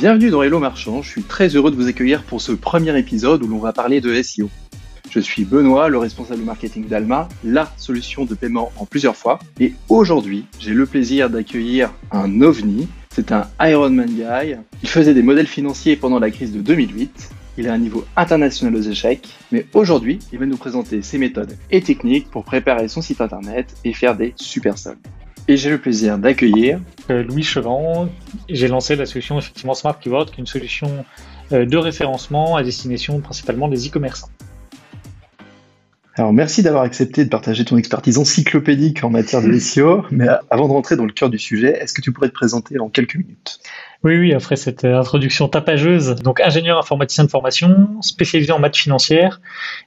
Bienvenue dans Hello Marchand, je suis très heureux de vous accueillir pour ce premier épisode où l'on va parler de SEO. Je suis Benoît, le responsable marketing d'Alma, la solution de paiement en plusieurs fois. Et aujourd'hui, j'ai le plaisir d'accueillir un ovni. C'est un Ironman guy. Il faisait des modèles financiers pendant la crise de 2008. Il a un niveau international aux échecs. Mais aujourd'hui, il va nous présenter ses méthodes et techniques pour préparer son site internet et faire des super soldes. Et j'ai le plaisir d'accueillir euh, Louis Chevant. J'ai lancé la solution effectivement Smart Keyword, qui est une solution euh, de référencement à destination principalement des e-commerçants. Alors merci d'avoir accepté de partager ton expertise encyclopédique en matière de SEO, mais avant de rentrer dans le cœur du sujet, est-ce que tu pourrais te présenter en quelques minutes? Oui, oui, après cette euh, introduction tapageuse, donc ingénieur informaticien de formation, spécialisé en maths financière,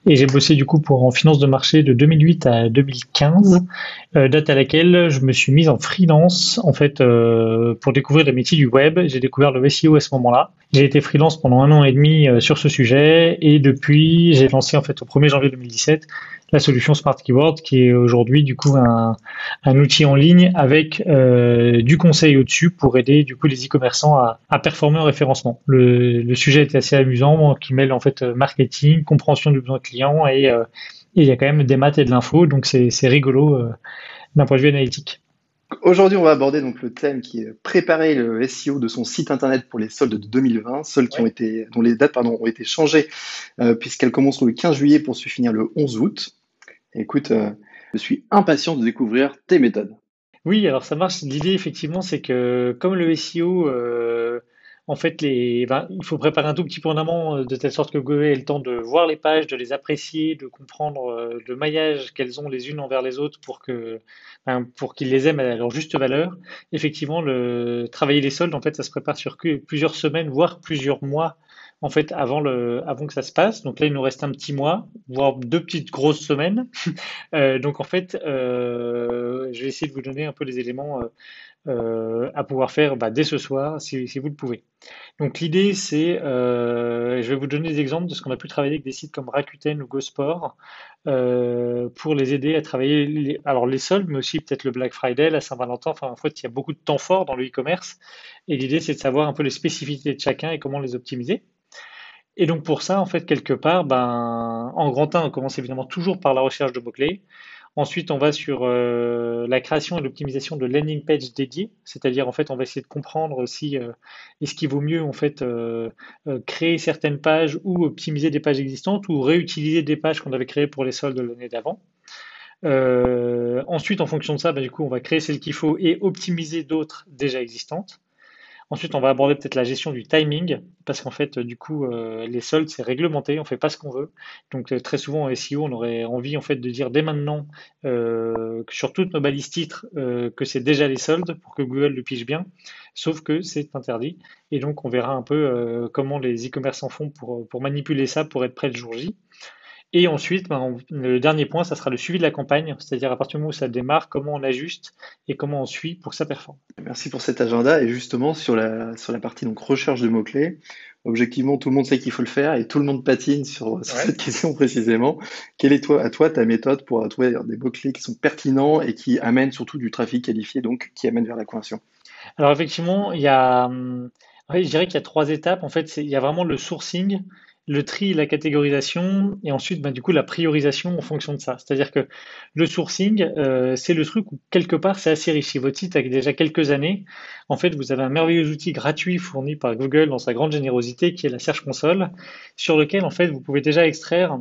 et j'ai bossé du coup pour en finance de marché de 2008 à 2015, euh, date à laquelle je me suis mise en freelance en fait euh, pour découvrir les métiers du web. J'ai découvert le SEO à ce moment-là. J'ai été freelance pendant un an et demi sur ce sujet, et depuis j'ai lancé en fait au 1er janvier 2017 la solution Smart Keyword, qui est aujourd'hui du coup un, un, outil en ligne avec euh, du conseil au-dessus pour aider du coup les e-commerçants à, à, performer en référencement. Le, le, sujet est assez amusant, qui mêle en fait marketing, compréhension du besoin client et, euh, et il y a quand même des maths et de l'info, donc c'est rigolo euh, d'un point de vue analytique. Aujourd'hui, on va aborder donc le thème qui est préparer le SEO de son site internet pour les soldes de 2020, soldes qui ont été, dont les dates pardon, ont été changées euh, puisqu'elles commenceront le 15 juillet pour se finir le 11 août. Écoute, euh, je suis impatient de découvrir tes méthodes. Oui, alors ça marche. L'idée, effectivement, c'est que comme le SEO, euh, en fait, les, ben, il faut préparer un tout petit peu en amont euh, de telle sorte que Google ait le temps de voir les pages, de les apprécier, de comprendre le maillage qu'elles ont les unes envers les autres pour que, ben, pour qu'ils les aiment à leur juste valeur. Effectivement, le travailler les soldes, en fait, ça se prépare sur plusieurs semaines, voire plusieurs mois en fait avant le avant que ça se passe. Donc là, il nous reste un petit mois, voire deux petites grosses semaines. euh, donc en fait, euh, je vais essayer de vous donner un peu les éléments euh, à pouvoir faire bah, dès ce soir, si, si, vous le pouvez. Donc l'idée, c'est, euh, je vais vous donner des exemples de ce qu'on a pu travailler avec des sites comme Rakuten ou GoSport euh, pour les aider à travailler, les, alors les soldes, mais aussi peut-être le Black Friday, la Saint-Valentin. Enfin, en fait, il y a beaucoup de temps fort dans le e-commerce. Et l'idée, c'est de savoir un peu les spécificités de chacun et comment les optimiser. Et donc pour ça, en fait, quelque part, ben, en grand 1, on commence évidemment toujours par la recherche de mots-clés. Ensuite, on va sur euh, la création et l'optimisation de landing page dédiées, c'est-à-dire en fait, on va essayer de comprendre aussi euh, est-ce qu'il vaut mieux en fait euh, créer certaines pages ou optimiser des pages existantes ou réutiliser des pages qu'on avait créées pour les soldes de l'année d'avant. ensuite, en fonction de ça, ben, du coup, on va créer celles qu'il faut et optimiser d'autres déjà existantes. Ensuite, on va aborder peut-être la gestion du timing, parce qu'en fait, du coup, euh, les soldes, c'est réglementé, on fait pas ce qu'on veut. Donc, euh, très souvent en SEO, on aurait envie en fait de dire dès maintenant, euh, sur toutes nos balises titres, que c'est déjà les soldes pour que Google le pige bien, sauf que c'est interdit. Et donc, on verra un peu comment les e-commerçants font pour, pour manipuler ça pour être prêt le jour J. Et ensuite, ben, le dernier point, ça sera le suivi de la campagne, c'est-à-dire à partir du moment où ça démarre, comment on ajuste et comment on suit pour que ça performe. Merci pour cet agenda. Et justement, sur la, sur la partie donc, recherche de mots-clés, objectivement, tout le monde sait qu'il faut le faire et tout le monde patine sur, cette question précisément. Quelle est toi, à toi ta méthode pour trouver des mots-clés qui sont pertinents et qui amènent surtout du trafic qualifié, donc qui amènent vers la conversion? Alors effectivement, il y a, je dirais qu'il y a trois étapes. En fait, il y a vraiment le sourcing le tri, la catégorisation, et ensuite, ben, du coup, la priorisation en fonction de ça. C'est-à-dire que le sourcing, euh, c'est le truc où, quelque part, c'est assez riche. Si votre site a déjà quelques années, en fait, vous avez un merveilleux outil gratuit fourni par Google dans sa grande générosité, qui est la Search Console, sur lequel, en fait, vous pouvez déjà extraire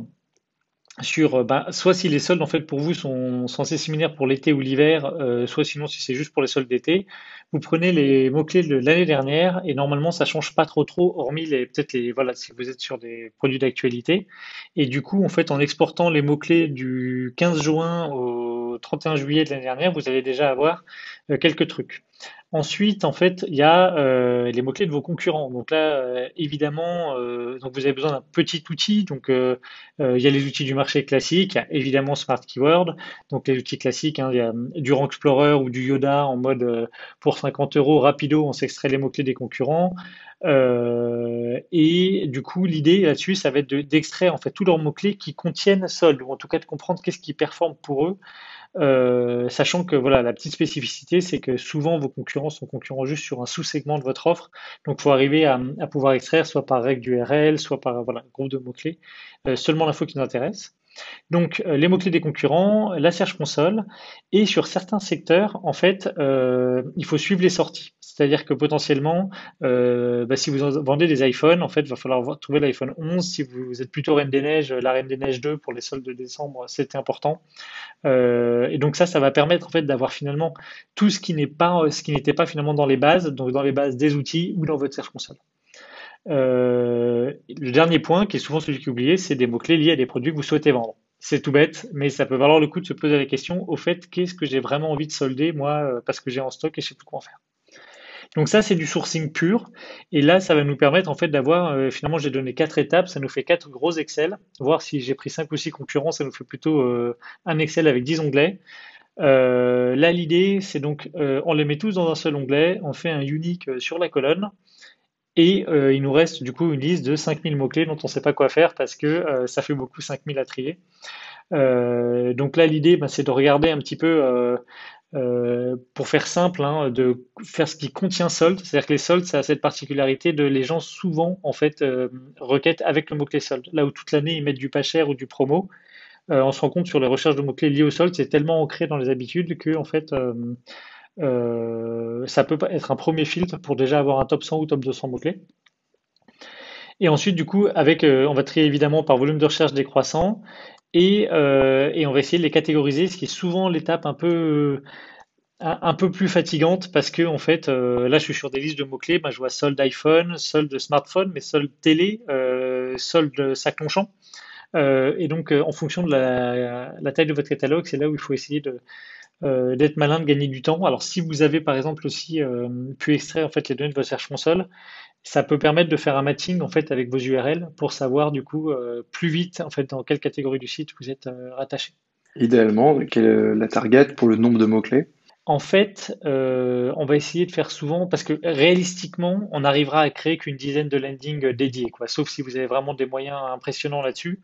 sur euh, bah, soit si les soldes en fait pour vous sont censés similaires pour l'été ou l'hiver, euh, soit sinon si c'est juste pour les soldes d'été, vous prenez les mots-clés de l'année dernière et normalement ça change pas trop trop, hormis les peut-être les voilà si vous êtes sur des produits d'actualité. Et du coup en fait en exportant les mots-clés du 15 juin au 31 juillet de l'année dernière, vous allez déjà avoir euh, quelques trucs. Ensuite, en fait, il y a euh, les mots-clés de vos concurrents. Donc là, euh, évidemment, euh, vous avez besoin d'un petit outil. Donc, il y a les outils du marché classique, évidemment Smart Keyword. Donc les outils classiques, hein, il y a du Rank Explorer ou du Yoda en mode pour 50 euros rapido, on s'extrait les mots-clés des concurrents. Et du coup, l'idée là-dessus, ça va être d'extraire en fait tous leurs mots-clés qui contiennent solde, ou en tout cas de comprendre qu'est-ce qui performe pour eux. Euh, sachant que voilà, la petite spécificité, c'est que souvent vos concurrents sont concurrents juste sur un sous-segment de votre offre. Donc, il faut arriver à, pouvoir extraire soit par règle d'URL, soit par voilà, groupe de mots-clés, euh, seulement l'info qui nous intéresse. Donc, euh, les mots-clés des concurrents, la Search Console, et sur certains secteurs, en fait, euh, il faut suivre les sorties. C'est-à-dire que potentiellement, euh, bah, si vous vendez des iPhones, en fait, il va falloir trouver l'iPhone 11. Si vous êtes plutôt Reine des Neiges, la Reine des Neiges 2 pour les soldes de décembre, c'était important. et donc ça, ça va permettre en fait d'avoir finalement tout ce qui n'est pas, ce qui n'était pas finalement dans les bases, donc dans les bases des outils ou dans votre Search Console. Euh, le dernier point, qui est souvent celui qui est oublié, c'est des mots-clés liés à des produits que vous souhaitez vendre. C'est tout bête, mais ça peut valoir le coup de se poser la question au fait qu'est-ce que j'ai vraiment envie de solder, moi, euh, parce que j'ai en stock et je sais plus quoi en faire. Donc ça, c'est du sourcing pur. Et là, ça va nous permettre en fait d'avoir, euh, finalement, j'ai donné quatre étapes, ça nous fait quatre gros Excel. Voir si j'ai pris cinq ou six concurrents, ça nous fait plutôt un Excel avec 10 onglets. là, l'idée, c'est donc, on les met tous dans un seul onglet, on fait un unique sur la colonne. Et euh, il nous reste du coup une liste de 5000 mots-clés dont on ne sait pas quoi faire parce que euh, ça fait beaucoup 5000 à trier. Euh, donc là, l'idée, bah, c'est de regarder un petit peu, pour faire simple, hein, de faire ce qui contient solde. C'est-à-dire que les soldes, ça a cette particularité de les gens souvent en fait requêtent avec le mot-clé solde. Là où toute l'année ils mettent du pas cher ou du promo, on se rend compte sur les recherches de mots-clés liés au solde, c'est tellement ancré dans les habitudes que en fait euh, ça peut être un premier filtre pour déjà avoir un top 100 ou top 200 mots-clés. Et ensuite, du coup, avec, euh, on va trier évidemment par volume de recherche décroissant et, euh, et on va essayer de les catégoriser, ce qui est souvent l'étape un peu, un, peu plus fatigante parce que, en fait, là, je suis sur des listes de mots-clés. Ben, je vois solde iPhone, solde smartphone, mais solde télé, solde sac Longchamp. et donc, en fonction de la taille de votre catalogue, c'est là où il faut essayer de, euh, d'être malin, de gagner du temps. Alors si vous avez par exemple aussi euh, pu extraire en fait les données de votre Search Console, ça peut permettre de faire un matching en fait avec vos URL pour savoir du coup euh, plus vite en fait dans quelle catégorie du site vous êtes rattaché. Idéalement, quelle est la target pour le nombre de mots-clés? En fait, on va essayer de faire souvent parce que réalistiquement, on n'arrivera à créer qu'une dizaine de landings dédiés, quoi. Sauf si vous avez vraiment des moyens impressionnants là-dessus.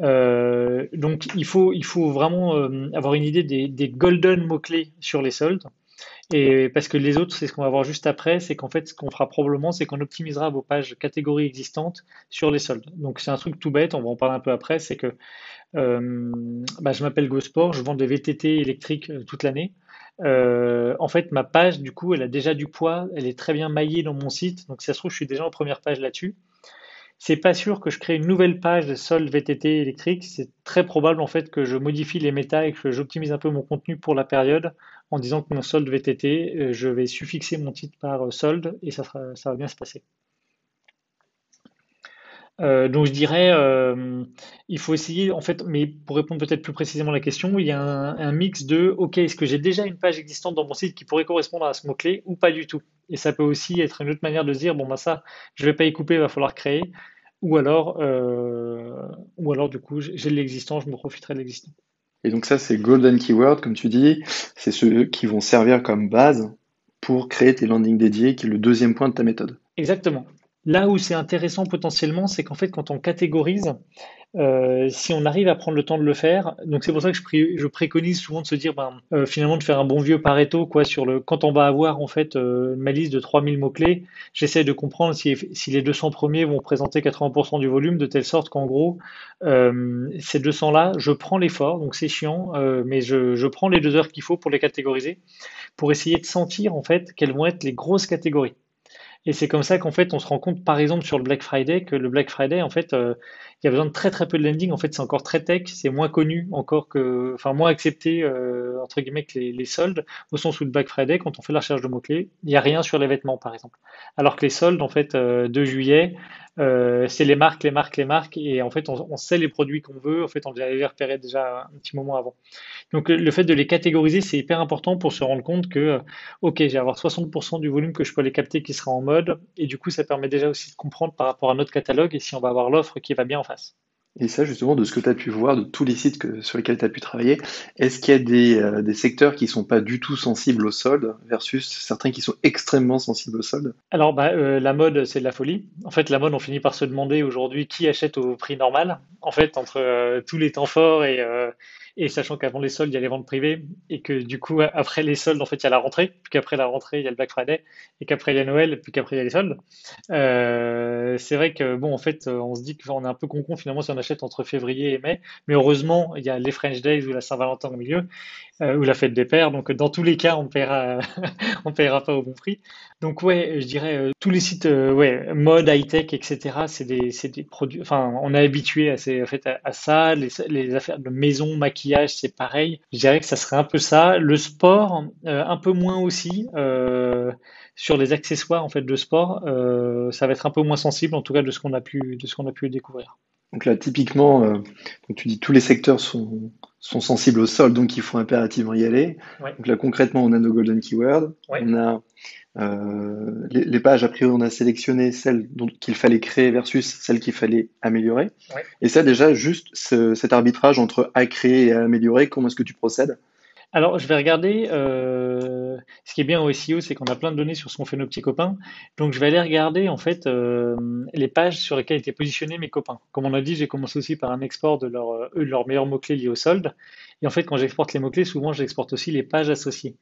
Euh, donc il faut, vraiment euh, avoir une idée des, des golden mots-clés sur les soldes. Et parce que les autres, c'est ce qu'on va voir juste après, c'est qu'en fait, ce qu'on fera probablement, c'est qu'on optimisera vos pages catégories existantes sur les soldes. Donc c'est un truc tout bête, on va en parler un peu après, c'est que euh, bah, je m'appelle GoSport, je vends des VTT électriques toute l'année. en fait, ma page, du coup, elle a déjà du poids, elle est très bien maillée dans mon site, donc si ça se trouve, je suis déjà en première page là-dessus c'est pas sûr que je crée une nouvelle page de solde VTT électrique. C'est très probable en fait que je modifie les méta et que j'optimise un peu mon contenu pour la période en disant que mon solde VTT, euh, je vais suffixer mon titre par euh, solde et ça, ça va bien se passer. Euh, donc je dirais, il faut essayer, en fait, mais pour répondre peut-être plus précisément à la question, il y a un, mix de, ok, est-ce que j'ai déjà une page existante dans mon site qui pourrait correspondre à ce mot-clé ou pas du tout? Et ça peut aussi être une autre manière de se dire, bon, bah ça, je ne vais pas y couper, il va falloir créer. Ou alors, euh, ou alors du coup, j'ai l'existant, je me profiterai de l'existant. Et donc ça, c'est golden keyword, comme tu dis, c'est ceux qui vont servir comme base pour créer tes landings dédiés, qui est le deuxième point de ta méthode. Exactement. Là où c'est intéressant potentiellement, c'est qu'en fait, quand on catégorise, euh, si on arrive à prendre le temps de le faire, donc c'est pour ça que je, préconise souvent de se dire, ben, euh, finalement, de faire un bon vieux Pareto, quoi, sur le, quand on va avoir en fait euh, ma liste de 3000 mots-clés, j'essaie de comprendre si, si, les 200 premiers vont présenter 80% du volume, de telle sorte qu'en gros, ces 200-là, je prends l'effort, donc c'est chiant, mais je, je prends les deux heures qu'il faut pour les catégoriser, pour essayer de sentir en fait quelles vont être les grosses catégories. Et c'est comme ça qu'en fait, on se rend compte, par exemple, sur le Black Friday, que le Black Friday, en fait, euh, il y a besoin de très très peu de landing. En fait, c'est encore très tech, c'est moins connu, encore que, enfin, moins accepté, euh, entre guillemets, que les, les, soldes, au sens où le Black Friday, quand on fait la recherche de mots-clés, il n'y a rien sur les vêtements, par exemple. Alors que les soldes, en fait, euh, de juillet, euh, c'est les marques, les marques, les marques, et en fait, on, sait les produits qu'on veut. En fait, on les repérer déjà un petit moment avant. Donc, le fait de les catégoriser, c'est hyper important pour se rendre compte que, euh, ok, j'ai avoir 60% du volume que je peux aller capter qui sera en mode, et du coup, ça permet déjà aussi de comprendre par rapport à notre catalogue et si on va avoir l'offre qui va bien en face. Et ça, justement, de ce que tu as pu voir, de tous les sites sur lesquels tu as pu travailler, est-ce qu'il y a des, euh, secteurs qui sont pas du tout sensibles au solde versus certains qui sont extrêmement sensibles au solde? Alors, bah, euh, la mode, c'est de la folie. En fait, la mode, on finit par se demander aujourd'hui qui achète au prix normal. En fait, entre euh, tous les temps forts et, et sachant qu'avant les soldes, il y a les ventes privées et que du coup, après les soldes, en fait, il y a la rentrée, puis qu'après la rentrée, il y a le Black Friday et qu'après il y a Noël, puis qu'après il y a les soldes. Euh, c'est vrai que, bon, en fait, on se dit qu'on est un peu con-con finalement si on achète entre février et mai, mais heureusement, il y a les French Days ou la Saint-Valentin au milieu, euh, ou la fête des pères, donc dans tous les cas, on paiera, on paiera pas au bon prix. Donc ouais, je dirais euh, tous les sites, euh, ouais, mode, high-tech, etc. C'est des, c'est des produits. Enfin, on est habitué à, ces, en fait, à, à ça. Les, les affaires de maison, maquillage, c'est pareil. Je dirais que ça serait un peu ça. Le sport, euh, un peu moins aussi. Sur les accessoires en fait de sport, ça va être un peu moins sensible, en tout cas de ce qu'on a pu, de ce qu'on a pu découvrir. Donc là, typiquement, euh, donc tu dis tous les secteurs sont, sont sensibles au sol, donc il faut impérativement y aller. Ouais, Donc là, concrètement, on a nos golden keywords. ouais, On a euh, les, les pages, a priori, on a sélectionné celles qu'il fallait créer versus celles qu'il fallait améliorer. ouais. Et ça, déjà, juste ce- cet arbitrage entre à créer et à améliorer, comment est-ce que tu procèdes? Alors, je vais regarder. euh, ce qui est bien au SEO, c'est qu'on a plein de données sur ce qu'ont fait nos petits copains. Donc, je vais aller regarder en fait euh, les pages sur lesquelles étaient positionnés mes copains. Comme on a dit, j'ai commencé aussi par un export de leur, eux, de leurs meilleurs mots-clés liés au solde. Et en fait, quand j'exporte les mots-clés, souvent, j'exporte aussi les pages associées.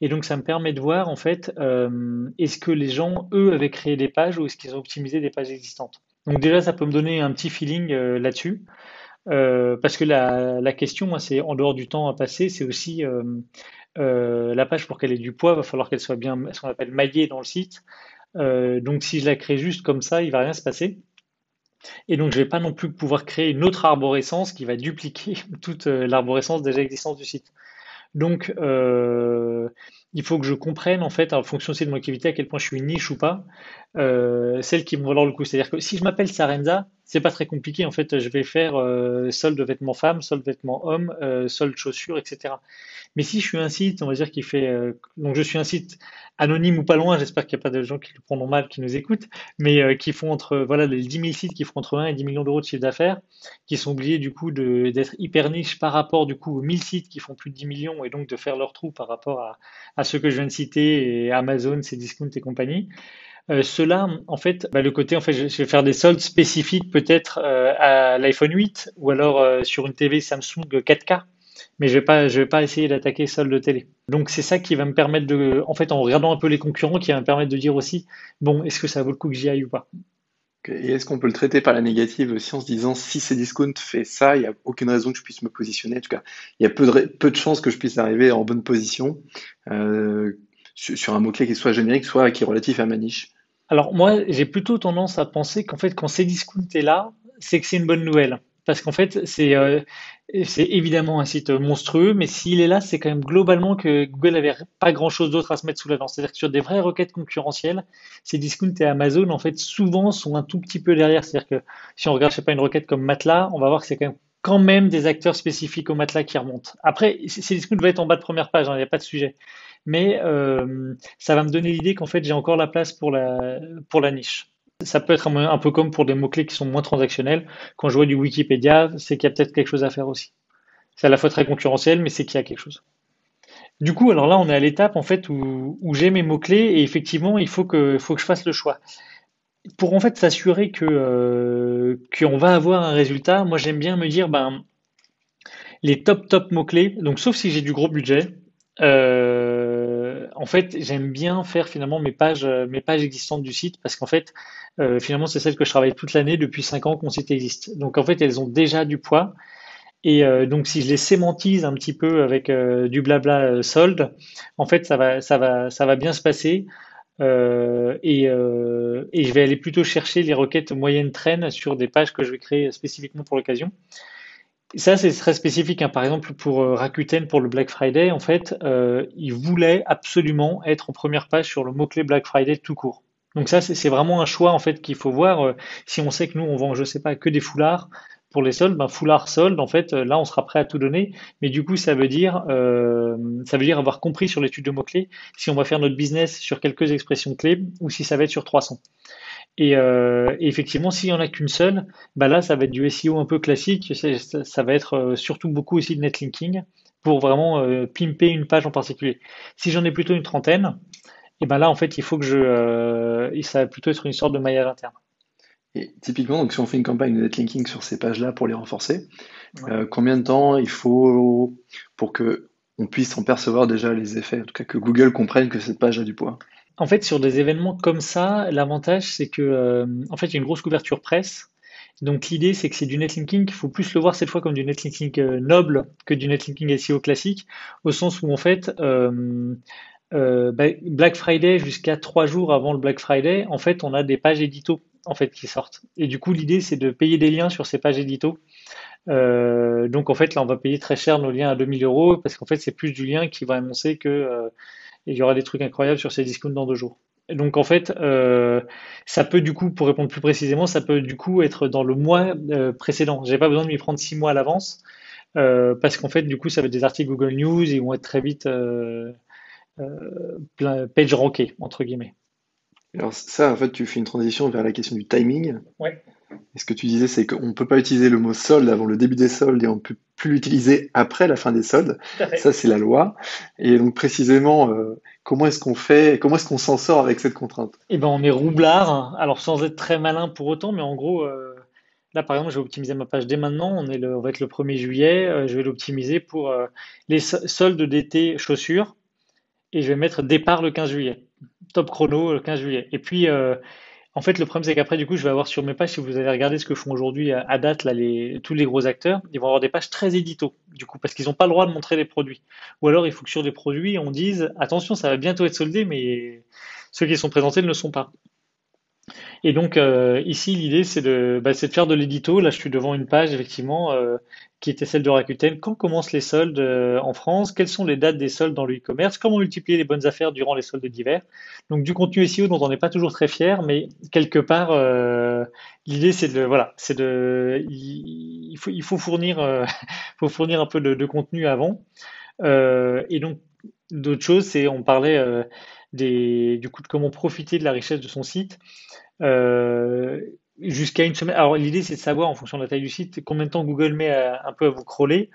Et donc, ça me permet de voir en fait, euh, est-ce que les gens, eux, avaient créé des pages ou est-ce qu'ils ont optimisé des pages existantes. Donc déjà, ça peut me donner un petit feeling euh, là-dessus. Euh, parce que la, question, moi, c'est en dehors du temps à passer, c'est aussi la page pour qu'elle ait du poids, va falloir qu'elle soit bien, ce qu'on appelle maillée dans le site. Donc si je la crée juste comme ça, il va rien se passer. Et donc je vais pas non plus pouvoir créer une autre arborescence qui va dupliquer toute euh, l'arborescence déjà existante du site. Donc, euh, il faut que je comprenne, en fait, en fonction de mon activité, à quel point je suis niche ou pas, euh, celles qui vont valoir le coup. C'est-à-dire que si je m'appelle Sarenza, c'est pas très compliqué. En fait, je vais faire euh, solde vêtements femmes, solde vêtements hommes, euh, solde chaussures, etc. Mais si je suis un site, on va dire, qui fait. euh, donc, je suis un site anonyme ou pas loin, j'espère qu'il n'y a pas de gens qui le prendront mal, qui nous écoutent, mais euh, qui font entre. Voilà, les 10 000 sites qui font entre 1 et 10 millions d'euros de chiffre d'affaires, qui sont obligés, du coup, d'être hyper niche par rapport, du coup, aux 1000 sites qui font plus de 10 millions et donc de faire leur trou par rapport à, à ceux que je viens de citer, et Amazon, Cdiscount et compagnie. Euh, ceux-là, en fait, bah, le côté, en fait, je, vais faire des soldes spécifiques peut-être euh, à l'iPhone 8 ou alors euh, sur une TV Samsung 4K, mais je vais vais pas essayer d'attaquer solde de télé. Donc c'est ça qui va me permettre de, en fait, en regardant un peu les concurrents, qui va me permettre de dire aussi, bon, est-ce que ça vaut le coup que j'y aille ou pas? Et est-ce qu'on peut le traiter par la négative aussi en se disant si Cdiscount fait ça, il n'y a aucune raison que je puisse me positionner. En tout cas, il y a peu de, peu de chances que je puisse arriver en bonne position euh, sur, un mot-clé qui soit générique, soit qui est relatif à ma niche. Alors moi, j'ai plutôt tendance à penser qu'en fait, quand Cdiscount est là, c'est que c'est une bonne nouvelle. Parce qu'en fait, c'est euh, c'est évidemment un site monstrueux, mais s'il est là, c'est quand même globalement que Google n'avait pas grand-chose d'autre à se mettre sous la dent. C'est-à-dire que sur des vraies requêtes concurrentielles, Cdiscount et Amazon, en fait, souvent sont un tout petit peu derrière. C'est-à-dire que si on regarde, je sais pas, une requête comme Matelas, on va voir que c'est quand même des acteurs spécifiques au matelas qui remontent. Après, Cdiscount va être en bas de première page, hein, il n'y a pas de sujet. Mais euh, ça va me donner l'idée qu'en fait, j'ai encore la place pour la, pour la niche. Ça peut être un, peu comme pour des mots-clés qui sont moins transactionnels. Quand je vois du Wikipédia, c'est qu'il y a peut-être quelque chose à faire aussi. C'est à la fois très concurrentiel, mais c'est qu'il y a quelque chose. Du coup, alors là, on est à l'étape en fait où, j'ai mes mots-clés et effectivement, il faut que, faut que je fasse le choix. Pour en fait s'assurer que euh, qu'on va avoir un résultat, moi j'aime bien me dire ben les top top mots-clés, donc sauf si j'ai du gros budget, euh, en fait, j'aime bien faire finalement mes pages, pages existantes du site parce qu'en fait, euh, finalement, c'est celles que je travaille toute l'année depuis 5 ans que mon site existe. Donc en fait, elles ont déjà du poids. Et euh, donc si je les sémantise un petit peu avec euh, du blabla euh, solde, en fait, ça va, bien se passer. Euh, et, euh, je vais aller plutôt chercher les requêtes moyennes traînes sur des pages que je vais créer spécifiquement pour l'occasion. Ça, c'est très spécifique. hein. Par exemple, pour euh, Rakuten, pour le Black Friday, en fait, euh, ils voulaient absolument être en première page sur le mot-clé Black Friday tout court. Donc ça, c'est vraiment un choix en fait qu'il faut voir. Euh, Si on sait que nous, on vend, je sais pas, que des foulards pour les soldes, ben foulard solde, en fait, euh, là, on sera prêt à tout donner. Mais du coup, ça veut dire, ça veut dire avoir compris sur l'étude de mots-clés si on va faire notre business sur quelques expressions clés ou si ça va être sur 300. Et, euh, et effectivement, s'il y en a qu'une seule, bah là, ça va être du SEO un peu classique. Ça, va être euh, surtout beaucoup aussi de netlinking pour vraiment euh, pimper une page en particulier. Si j'en ai plutôt une trentaine, et ben là, en fait, il faut que je, euh, ça va plutôt être une sorte de maillage interne. Et typiquement, donc si on fait une campagne de netlinking sur ces pages-là pour les renforcer, Ouais. combien de temps il faut pour que on puisse en percevoir déjà les effets, en tout cas que Google comprenne que cette page a du poids? En fait, sur des événements comme ça, l'avantage, c'est que, euh, en fait, il y a une grosse couverture presse. Donc, l'idée, c'est que c'est du netlinking. Il faut plus le voir cette fois comme du netlinking euh, noble que du netlinking SEO classique, au sens où, en fait, euh, bah, Black Friday jusqu'à trois jours avant le Black Friday, en fait, on a des pages édito en fait qui sortent. Et du coup, l'idée, c'est de payer des liens sur ces pages édito. Donc, en fait, là, on va payer très cher nos liens à 2000 euros parce qu'en fait, c'est plus du lien qui va annoncer que il y aura des trucs incroyables sur ces discounts dans deux jours. Et donc en fait, euh, ça peut du coup, pour répondre plus précisément, ça peut du coup être dans le mois euh, précédent. J'ai pas besoin de m'y prendre six mois à l'avance euh, parce qu'en fait, du coup, ça va être des articles Google News ils vont être très vite euh, plein- page rankés entre guillemets. Alors ça, en fait, tu fais une transition vers la question du timing. Ouais, Et ce que tu disais, c'est qu'on ne peut pas utiliser le mot solde avant le début des soldes et on ne peut plus l'utiliser après la fin des soldes. Ça, c'est la loi. Et donc précisément, euh, comment est-ce qu'on fait, comment est-ce qu'on s'en sort avec cette contrainte? Et ben on est roublard, alors sans être très malin pour autant, mais en gros, euh, là par exemple, je vais optimiser ma page dès maintenant. On est le, on va être le 1er juillet. euh, je vais l'optimiser pour les so- soldes d'été chaussures. et je vais mettre départ le 15 juillet. Top chrono le 15 juillet. Et puis, en fait, le problème, c'est qu'après, du coup, je vais avoir sur mes pages, si vous allez regarder ce que font aujourd'hui à, à date tous les gros acteurs, ils vont avoir des pages très édito, du coup, parce qu'ils n'ont pas le droit de montrer les produits. Ou alors, il faut que sur des produits, on dise, attention, ça va bientôt être soldé, mais ceux qui sont présentés ne le sont pas. Et donc euh, ici, l'idée, c'est de, bah, de faire de l'édito. Là, je suis devant une page, effectivement, euh, qui était celle de Rakuten. Quand commencent les soldes euh, en France? Quelles sont les dates des soldes dans le e-commerce? Comment multiplier les bonnes affaires durant les soldes d'hiver? Donc du contenu SEO dont on n'est pas toujours très fier, mais quelque part, euh, l'idée, c'est de, voilà, c'est de, il, faut, fournir, euh, faut fournir un peu de, contenu avant. Et donc, d'autres choses, c'est, on parlait des, du coup de comment profiter de la richesse de son site. Jusqu'à une semaine. Alors l'idée c'est de savoir en fonction de la taille du site combien de temps Google met à- un peu à vous crawler.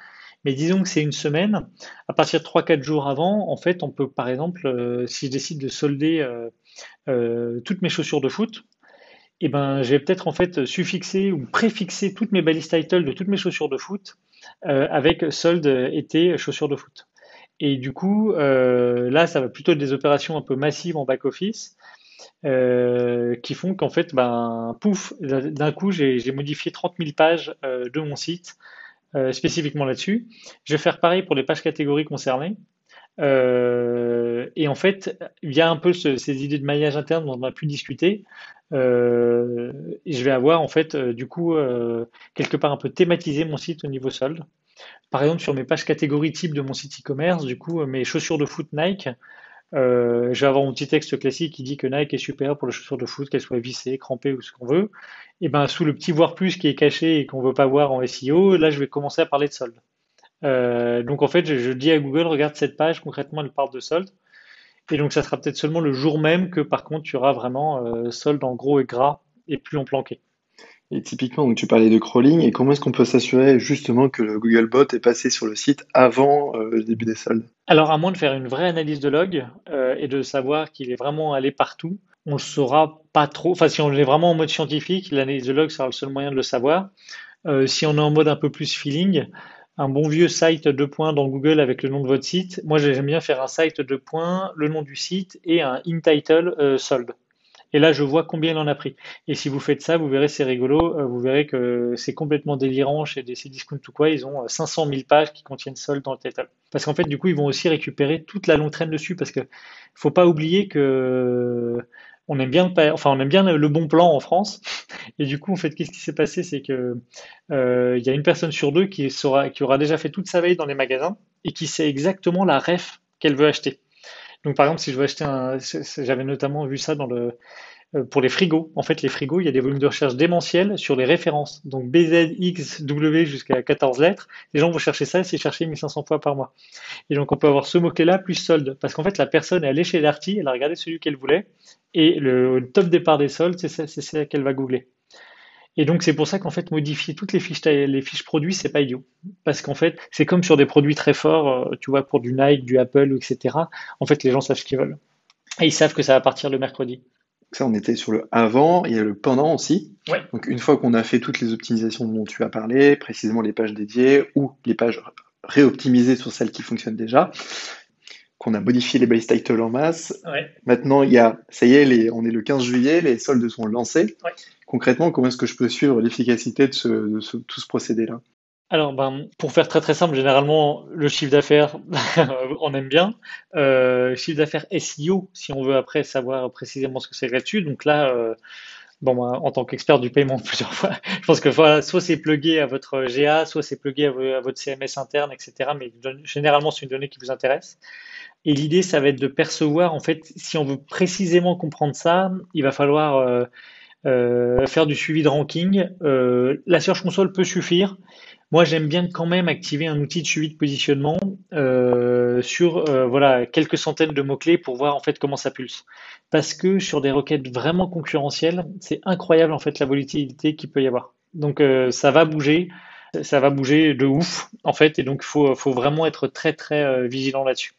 Mais disons que c'est une semaine. À partir de trois quatre jours avant, en fait, on peut par exemple, euh, si je décide de solder euh, euh, toutes mes chaussures de foot, eh ben, je vais peut-être en fait suffixer ou préfixer toutes mes balises title de toutes mes chaussures de foot avec solde été chaussures de foot. Et du coup, là, ça va plutôt être des opérations un peu massives en back-office euh, qui font qu'en fait, ben, pouf, d'un coup, j'ai modifié 30 000 pages euh, de mon site euh, spécifiquement là-dessus. Je vais faire pareil pour les pages catégories concernées. Et en fait, il y a un peu ce- ces idées de maillage interne dont on a pu discuter. Je vais avoir en fait, du coup, quelque part un peu thématisé mon site au niveau solde. Par exemple, sur mes pages catégories type de mon site e-commerce, du coup, mes chaussures de foot Nike, euh, je vais avoir mon petit texte classique qui dit que Nike est super pour les chaussures de foot, qu'elles soient vissées, crampées ou ce qu'on veut. Et ben sous le petit voir plus qui est caché et qu'on veut pas voir en SEO, là je vais commencer à parler de solde. Euh, donc en fait, je, dis à Google, regarde cette page, concrètement elle parle de solde. Et donc ça sera peut-être seulement le jour même que par contre tu auras vraiment euh, solde en gros et gras et plus en planqué. Et typiquement, donc tu parlais de crawling, et comment est-ce qu'on peut s'assurer justement que le Googlebot est passé sur le site avant euh, le début des soldes? Alors à moins de faire une vraie analyse de log euh, et de savoir qu'il est vraiment allé partout, on le saura pas trop. Enfin, si on est vraiment en mode scientifique, l'analyse de log sera le seul moyen de le savoir. Euh, si on est en mode un peu plus feeling, un bon vieux site deux points dans Google avec le nom de votre site. Moi, j'aime bien faire un site deux points, le nom du site et un in title solde. Et là, je vois combien il en a pris. Et si vous faites ça, vous verrez, c'est rigolo. euh, Vous verrez que c'est complètement délirant chez des Cdiscount ou quoi. Ils ont euh, 500 000 pages qui contiennent solde dans le title. Parce qu'en fait, du coup, ils vont aussi récupérer toute la longue traîne dessus. Parce que faut pas oublier que on aime bien, enfin, on aime bien le bon plan en France. Et du coup, en fait, qu'est-ce qui s'est passé? C'est que euh, il y a une personne sur deux qui qui aura déjà fait toute sa veille dans les magasins et qui sait exactement la ref qu'elle veut acheter. Donc, par exemple, si je veux acheter un, j'avais notamment vu ça dans le, euh, pour les frigos. En fait, les frigos, il y a des volumes de recherche démentiels sur les références. Donc BZ, X, W jusqu'à 14 lettres. Les gens vont chercher ça, c'est chercher 1500 fois par mois. Et donc, on peut avoir ce mot-clé-là plus solde. Parce qu'en fait, la personne est allée chez Darty, elle a regardé celui qu'elle voulait. Et le top départ des soldes, c'est ça qu'elle va googler. Et donc, c'est pour ça qu'en fait, modifier toutes les fiches, les fiches produits, c'est pas idiot. Parce qu'en fait, c'est comme sur des produits très forts, euh, tu vois, pour du Nike, du Apple, etc. En fait, les gens savent ce qu'ils veulent. Et ils savent que ça va partir le mercredi. Ça, on était sur le avant, il y a le pendant aussi. Ouais. Donc, une fois qu'on a fait toutes les optimisations dont tu as parlé, précisément les pages dédiées ou les pages réoptimisées sur celles qui fonctionnent déjà, qu'on a modifié les base titles en masse. Ouais. Maintenant, il y a, ça y est, les, on est le 15 juillet, les soldes sont lancés. Ouais concrètement, comment est-ce que je peux suivre l'efficacité de, ce, de ce, tout ce procédé-là? Alors, ben, pour faire très très simple, généralement, le chiffre d'affaires, on aime bien. Euh, chiffre d'affaires SEO, si on veut après savoir précisément ce que c'est là-dessus. Donc là, euh, bon, ben, en tant qu'expert du paiement plusieurs fois, je pense que soit c'est plugué à votre GA, soit c'est plugué à, votre CMS interne, etc. Mais généralement, c'est une donnée qui vous intéresse. Et l'idée, ça va être de percevoir, en fait, si on veut précisément comprendre ça, il va falloir euh, euh, faire du suivi de ranking. Euh, la Search Console peut suffire. Moi, j'aime bien quand même activer un outil de suivi de positionnement euh, sur voilà quelques centaines de mots clés pour voir en fait comment ça pulse. Parce que sur des requêtes vraiment concurrentielles, c'est incroyable en fait la volatilité qu'il peut y avoir. Donc ça va bouger, ça va bouger de ouf en fait, et donc il faut, faut vraiment être très très vigilant là-dessus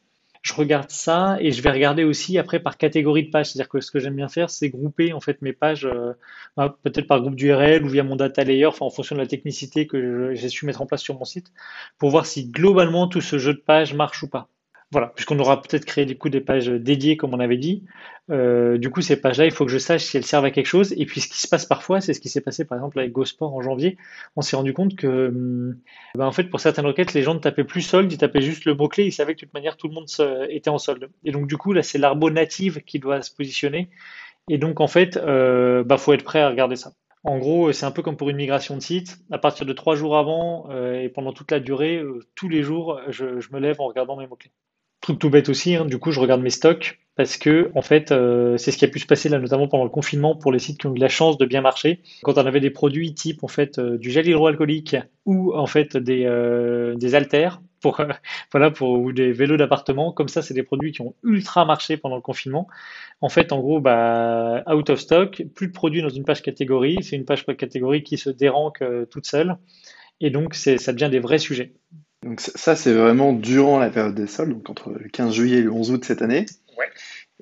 je regarde ça et je vais regarder aussi après par catégorie de page. C'est-à-dire que ce que j'aime bien faire, c'est grouper en fait mes pages, euh, bah, peut-être par groupe d'URL ou via mon data layer, en fonction de la technicité que j'ai su mettre en place sur mon site, pour voir si globalement tout ce jeu de pages marche ou pas. Voilà, puisqu'on aura peut-être créé du coup des pages dédiées, comme on avait dit. Euh, du coup, ces pages-là, il faut que je sache si elles servent à quelque chose. Et puis, ce qui se passe parfois, c'est ce qui s'est passé par exemple avec GoSport en janvier. On s'est rendu compte que, hum, ben, en fait, pour certaines requêtes, les gens ne tapaient plus solde, ils tapaient juste le mot-clé. Ils savaient que de toute manière, tout le monde était en solde. Et donc, du coup, là, c'est l'arbo native qui doit se positionner. Et donc, en fait, euh, bah, faut être prêt à regarder ça. En gros, c'est un peu comme pour une migration de site. À partir de trois jours avant euh, et pendant toute la durée, euh, tous les jours, je, je me lève en regardant mes mots-clés. Truc tout bête aussi, hein, du coup, je regarde mes stocks parce que en fait, euh, c'est ce qui a pu se passer là, notamment pendant le confinement pour les sites qui ont eu la chance de bien marcher. Quand on avait des produits type en fait euh, du gel hydroalcoolique ou en fait des, euh, des haltères pour voilà pour ou des vélos d'appartement, comme ça, c'est des produits qui ont ultra marché pendant le confinement. En fait, en gros, bah out of stock, plus de produits dans une page catégorie, c'est une page catégorie qui se déranque toute seule, et donc ça devient des vrais sujets. Donc ça, c'est vraiment durant la période des soldes, donc entre le 15 juillet et le 11 août cette année. Ouais.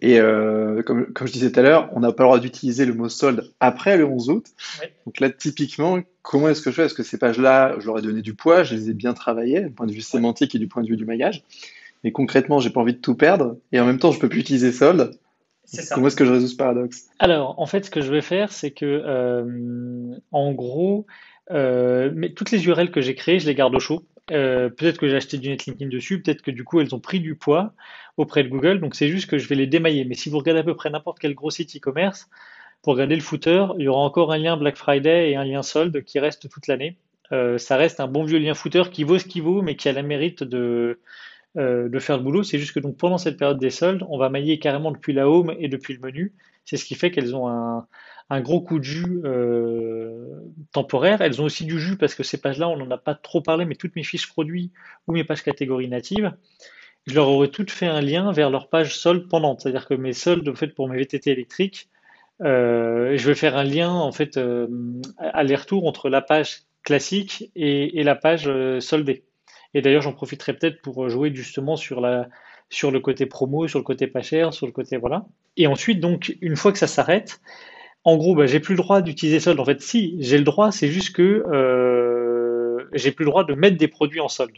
Et euh, comme, comme, je disais tout à l'heure, on n'a pas le droit d'utiliser le mot solde après le 11 août. Ouais. Donc là, typiquement, comment est-ce que je fais? Est-ce que ces pages-là, je leur ai donné du poids, je les ai bien travaillées, du point de vue sémantique et du point de vue du maillage? Mais concrètement, j'ai pas envie de tout perdre, et en même temps, je peux plus utiliser solde. Comment est-ce que je résous ce paradoxe? Alors, en fait, ce que je vais faire, c'est que, euh, en gros, euh, mais toutes les URL que j'ai créées, je les garde au chaud. Euh, peut-être que j'ai acheté du netlinking dessus, peut-être que du coup elles ont pris du poids auprès de Google, donc c'est juste que je vais les démailler. Mais si vous regardez à peu près n'importe quel gros site e-commerce, pour regarder le footer, il y aura encore un lien Black Friday et un lien solde qui reste toute l'année. Euh, ça reste un bon vieux lien footer qui vaut ce qu'il vaut, mais qui a le mérite de, euh, de faire le boulot. C'est juste que donc pendant cette période des soldes, on va mailler carrément depuis la home et depuis le menu. C'est ce qui fait qu'elles ont un, un gros coup de jus euh, temporaire. Elles ont aussi du jus parce que ces pages-là, on n'en a pas trop parlé, mais toutes mes fiches produits ou mes pages catégories natives, je leur aurais toutes fait un lien vers leur page solde pendante. C'est-à-dire que mes soldes, en fait, pour mes VTT électriques, euh, je vais faire un lien, en fait, euh, aller-retour entre la page classique et, et la page euh, soldée. Et d'ailleurs, j'en profiterai peut-être pour jouer justement sur la, sur le côté promo, sur le côté pas cher, sur le côté voilà. Et ensuite, donc, une fois que ça s'arrête, en gros, bah, j'ai plus le droit d'utiliser solde. En fait, si, j'ai le droit, c'est juste que euh, j'ai plus le droit de mettre des produits en solde.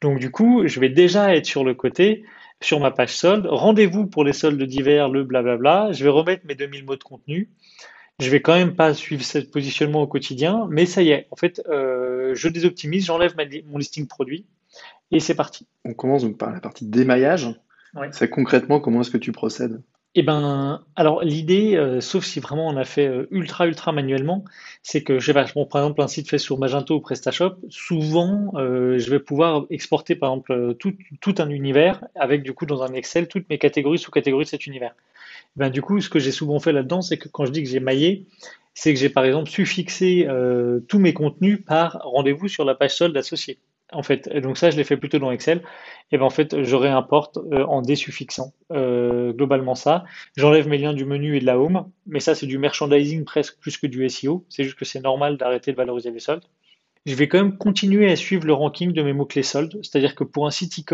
Donc du coup, je vais déjà être sur le côté, sur ma page solde. Rendez-vous pour les soldes d'hiver, le blablabla. Je vais remettre mes 2000 mots de contenu. Je vais quand même pas suivre ce positionnement au quotidien, mais ça y est. En fait, euh, je désoptimise, j'enlève mon listing produit et c'est parti. On commence donc par la partie démaillage. Ouais. C'est concrètement comment est-ce que tu procèdes? Eh ben, alors l'idée, euh, sauf si vraiment on a fait euh, ultra ultra manuellement, c'est que je sais par exemple un site fait sur Magento ou PrestaShop, souvent euh, je vais pouvoir exporter par exemple tout, un univers avec du coup dans un Excel toutes mes catégories sous-catégories de cet univers. Eh Ben, du coup, ce que j'ai souvent fait là-dedans, c'est que quand je dis que j'ai maillé, c'est que j'ai par exemple suffixé tous mes contenus par rendez-vous sur la page solde associée. En fait, donc ça, je l'ai fait plutôt dans Excel. Et ben en fait, je réimporte euh, en désuffixant euh, globalement ça. J'enlève mes liens du menu et de la home, mais ça c'est du merchandising presque plus que du SEO. C'est juste que c'est normal d'arrêter de valoriser les soldes. Je vais quand même continuer à suivre le ranking de mes mots-clés soldes, c'est-à-dire que pour un site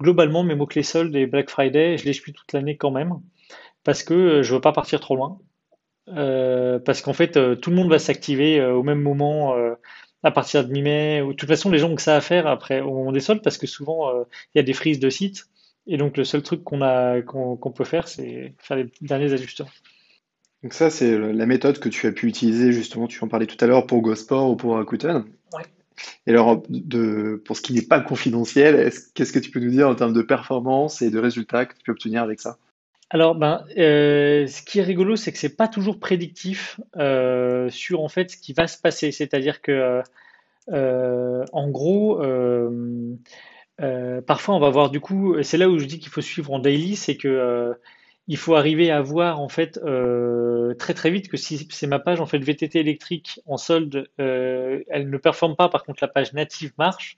globalement mes mots-clés soldes et Black Friday, je les suis toute l'année quand même, parce que euh, je veux pas partir trop loin. Parce qu'en fait, tout le monde va s'activer au même moment à partir de mi-mai. Ou- De toute façon, les gens ont que ça à faire après au moment des soldes parce que souvent euh, il y a des frises de sites et donc le seul truc qu'on a qu'on peut faire, c'est faire les derniers ajustements. Donc ça, c'est la méthode que tu as pu utiliser justement, tu en parlais tout à l'heure pour GoSport ou pour Rakuten. Ouais. Et alors, de, pour ce qui n'est pas confidentiel, est-ce- qu'est-ce que tu peux nous dire en termes de performance et de résultats que tu peux obtenir avec ça? Alors ben, euh, ce qui est rigolo, c'est que c'est pas toujours prédictif euh, sur en fait ce qui va se passer. C'est-à-dire que euh, en gros, parfois, on va voir du coup, c'est là où je dis qu'il faut suivre en daily, c'est que il faut arriver à voir en fait très très vite que si c'est ma page en fait VTT électrique en solde, elle ne performe pas, par contre la page native marche.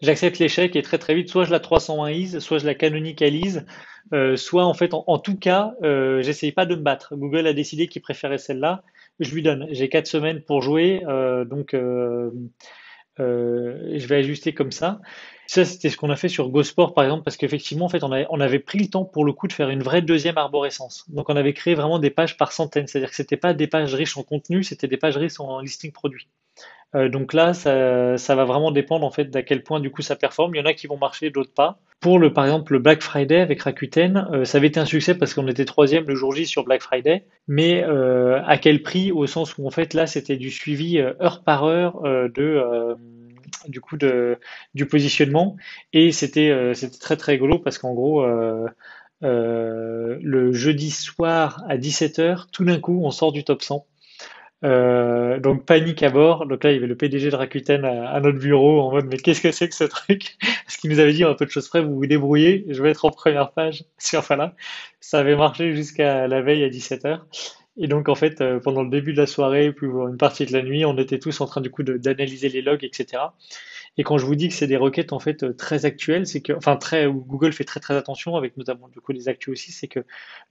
J'accepte l'échec et très très vite, soit je la 301ise, soit je la canonicalise, euh, soit en fait en, tout cas, euh, j'essaye pas de me battre. Google a décidé qu'il préférait celle-là, je lui donne. J'ai quatre semaines pour jouer, euh, donc euh, je vais ajuster comme ça. Ça, c'était ce qu'on a fait sur GoSport, par exemple, parce qu'effectivement, en fait, on on avait pris le temps pour le coup de faire une vraie deuxième arborescence. Donc, on avait créé vraiment des pages par centaines. C'est-à-dire que c'était pas des pages riches en contenu, c'était des pages riches en listing produit. Euh, donc là, ça, va vraiment dépendre en fait d'à quel point du coup ça performe. Il y en a qui vont marcher, d'autres pas. Pour le, par exemple, le Black Friday avec Rakuten, euh, ça avait été un succès parce qu'on était troisième le jour J sur Black Friday. Mais euh, à quel prix? Au sens où en fait là, c'était du suivi heure par heure du coup de, positionnement et c'était c'était très très rigolo parce qu'en gros le jeudi soir à 17h tout d'un coup on sort du top 100 euh, donc panique à bord. Donc là il y avait le PDG de Rakuten à, notre bureau en mode mais qu'est-ce que c'est que ce truc? Parce qu'il nous avait dit un peu de choses près vous vous débrouillez je vais être en première page. Sur là ça avait marché jusqu'à la veille à 17h et donc, en fait, euh, pendant le début de la soirée, puis une partie de la nuit, on était tous en train du coup d'analyser les logs, etc. Et quand je vous dis que c'est des requêtes en fait euh, très actuelles, c'est que, enfin très, Google fait très très attention avec notamment du coup les actus aussi, c'est que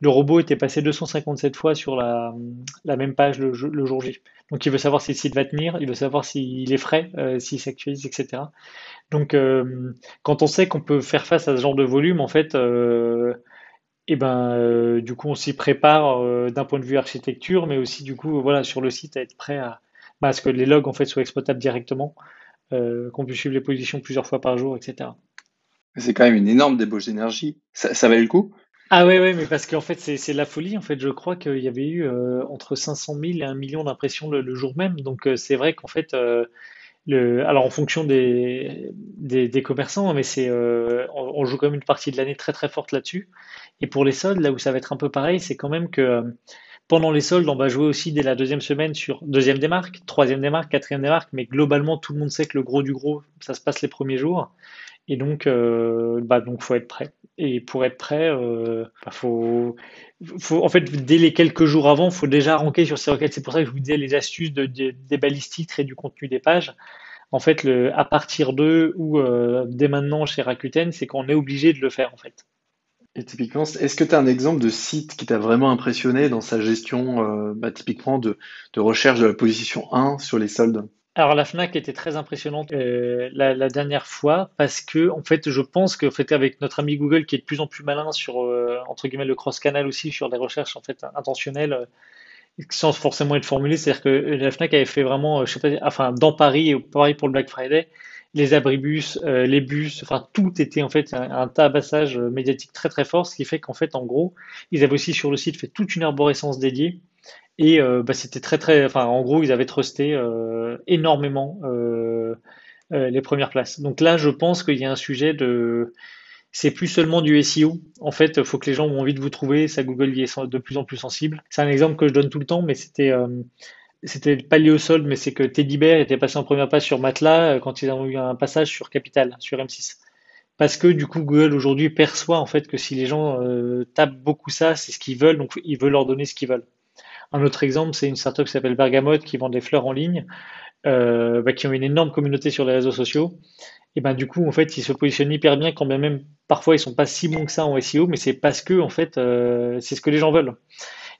le robot était passé 257 fois sur la, même page le, jo- le jour J. Donc il veut savoir si le site va tenir, il veut savoir s'il est frais, euh, s'il s'actualise, etc. Donc euh, quand on sait qu'on peut faire face à ce genre de volume, en fait, et ben, euh, du coup, on s'y prépare d'un point de vue architecture, mais aussi du coup, voilà, sur le site, à être prêt à, ce que les logs en fait soient exploitables directement, qu'on puisse suivre les positions plusieurs fois par jour, etc. C'est quand même une énorme débauche d'énergie. Ça, ça valait le coup? Ah ouais, ouais, mais parce qu'en fait, c'est la folie. En fait, je crois qu'il y avait eu euh, entre 500 000 et un million d'impressions le, le jour même. Donc, euh, c'est vrai qu'en fait, euh, le, alors en fonction des, des, des commerçants, mais c'est, euh, on, on joue quand même une partie de l'année très très forte là-dessus. Et pour les soldes, là où ça va être un peu pareil, c'est quand même que euh, pendant les soldes, on va jouer aussi dès la deuxième semaine sur deuxième des marques, troisième des marques, quatrième des marques, mais globalement, tout le monde sait que le gros du gros, ça se passe les premiers jours. Et donc, euh, bah, donc faut être prêt. Et pour être prêt, euh, bah, faut, faut, en fait, dès les quelques jours avant, faut déjà ranker sur ces requêtes. C'est pour ça que je vous disais les astuces de, de- des balistiques et du contenu des pages. En fait, le, à partir d'eux ou euh, dès maintenant chez Rakuten, c'est qu'on est obligé de le faire en fait. Et typiquement, est-ce que tu as un exemple de site qui t'a vraiment impressionné dans sa gestion, euh, bah, typiquement de, de recherche de la position 1 sur les soldes? Alors la Fnac était très impressionnante euh, la, dernière fois parce que en fait je pense que en fait notre ami Google qui est de plus en plus malin sur euh, entre guillemets le cross-canal aussi sur des recherches en fait intentionnelles sans forcément être formulées, c'est-à-dire que la Fnac avait fait vraiment, je sais pas, enfin dans Paris et pareil pour le Black Friday, les abribus, euh, les bus, enfin tout était en fait un, tabassage euh, médiatique très très fort, ce qui fait qu'en fait en gros ils avaient aussi sur le site fait toute une arborescence dédiée et euh, bah, c'était très très, enfin en gros ils avaient trusté énormément les premières places. Donc là je pense qu'il y a un sujet de c'est plus seulement du SEO. En fait, faut que les gens ont envie de vous trouver. Ça, Google y est de plus en plus sensible. C'est un exemple que je donne tout le temps, mais c'était c'était pas lié au solde, mais c'est que Teddy Bear était passé en première page sur Matelas euh, quand ils ont eu un passage sur Capital, sur M6. Parce que du coup, Google aujourd'hui perçoit en fait que si les gens euh, tapent beaucoup ça, c'est ce qu'ils veulent, donc il veut leur donner ce qu'ils veulent. Un autre exemple, c'est une startup qui s'appelle Bergamote qui vend des fleurs en ligne, bah, qui ont une énorme communauté sur les réseaux sociaux et ben du coup en fait ils se positionnent hyper bien quand même parfois ils sont pas si bons que ça en SEO mais c'est parce que en fait euh, c'est ce que les gens veulent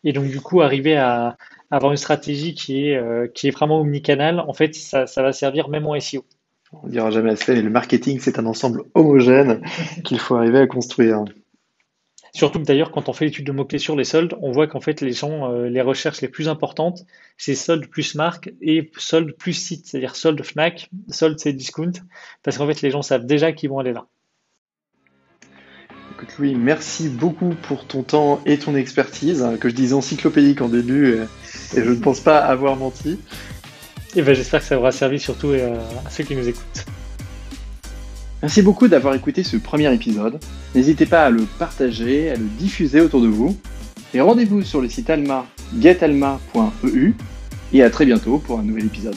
et donc du coup arriver à, avoir une stratégie qui est euh, qui est vraiment omnicanal en fait ça, ça va servir même en SEO on dira jamais assez mais le marketing c'est un ensemble homogène qu'il faut arriver à construire. Surtout que d'ailleurs, quand on fait l'étude de mots-clés sur les soldes, on voit qu'en fait, les gens, euh, les recherches les plus importantes, c'est soldes plus marque et soldes plus site, c'est-à-dire soldes Fnac, soldes c'est discount, parce qu'en fait, les gens savent déjà qu'ils vont aller là. Écoute Louis, merci beaucoup pour ton temps et ton expertise, hein, que je disais encyclopédique en début, et je ne pense pas avoir menti. Et ben, j'espère que ça aura servi surtout euh, à ceux qui nous écoutent. Merci beaucoup d'avoir écouté ce premier épisode. N'hésitez pas à le partager, à le diffuser autour de vous. Et rendez-vous sur le site alma getalma.eu et à très bientôt pour un nouvel épisode.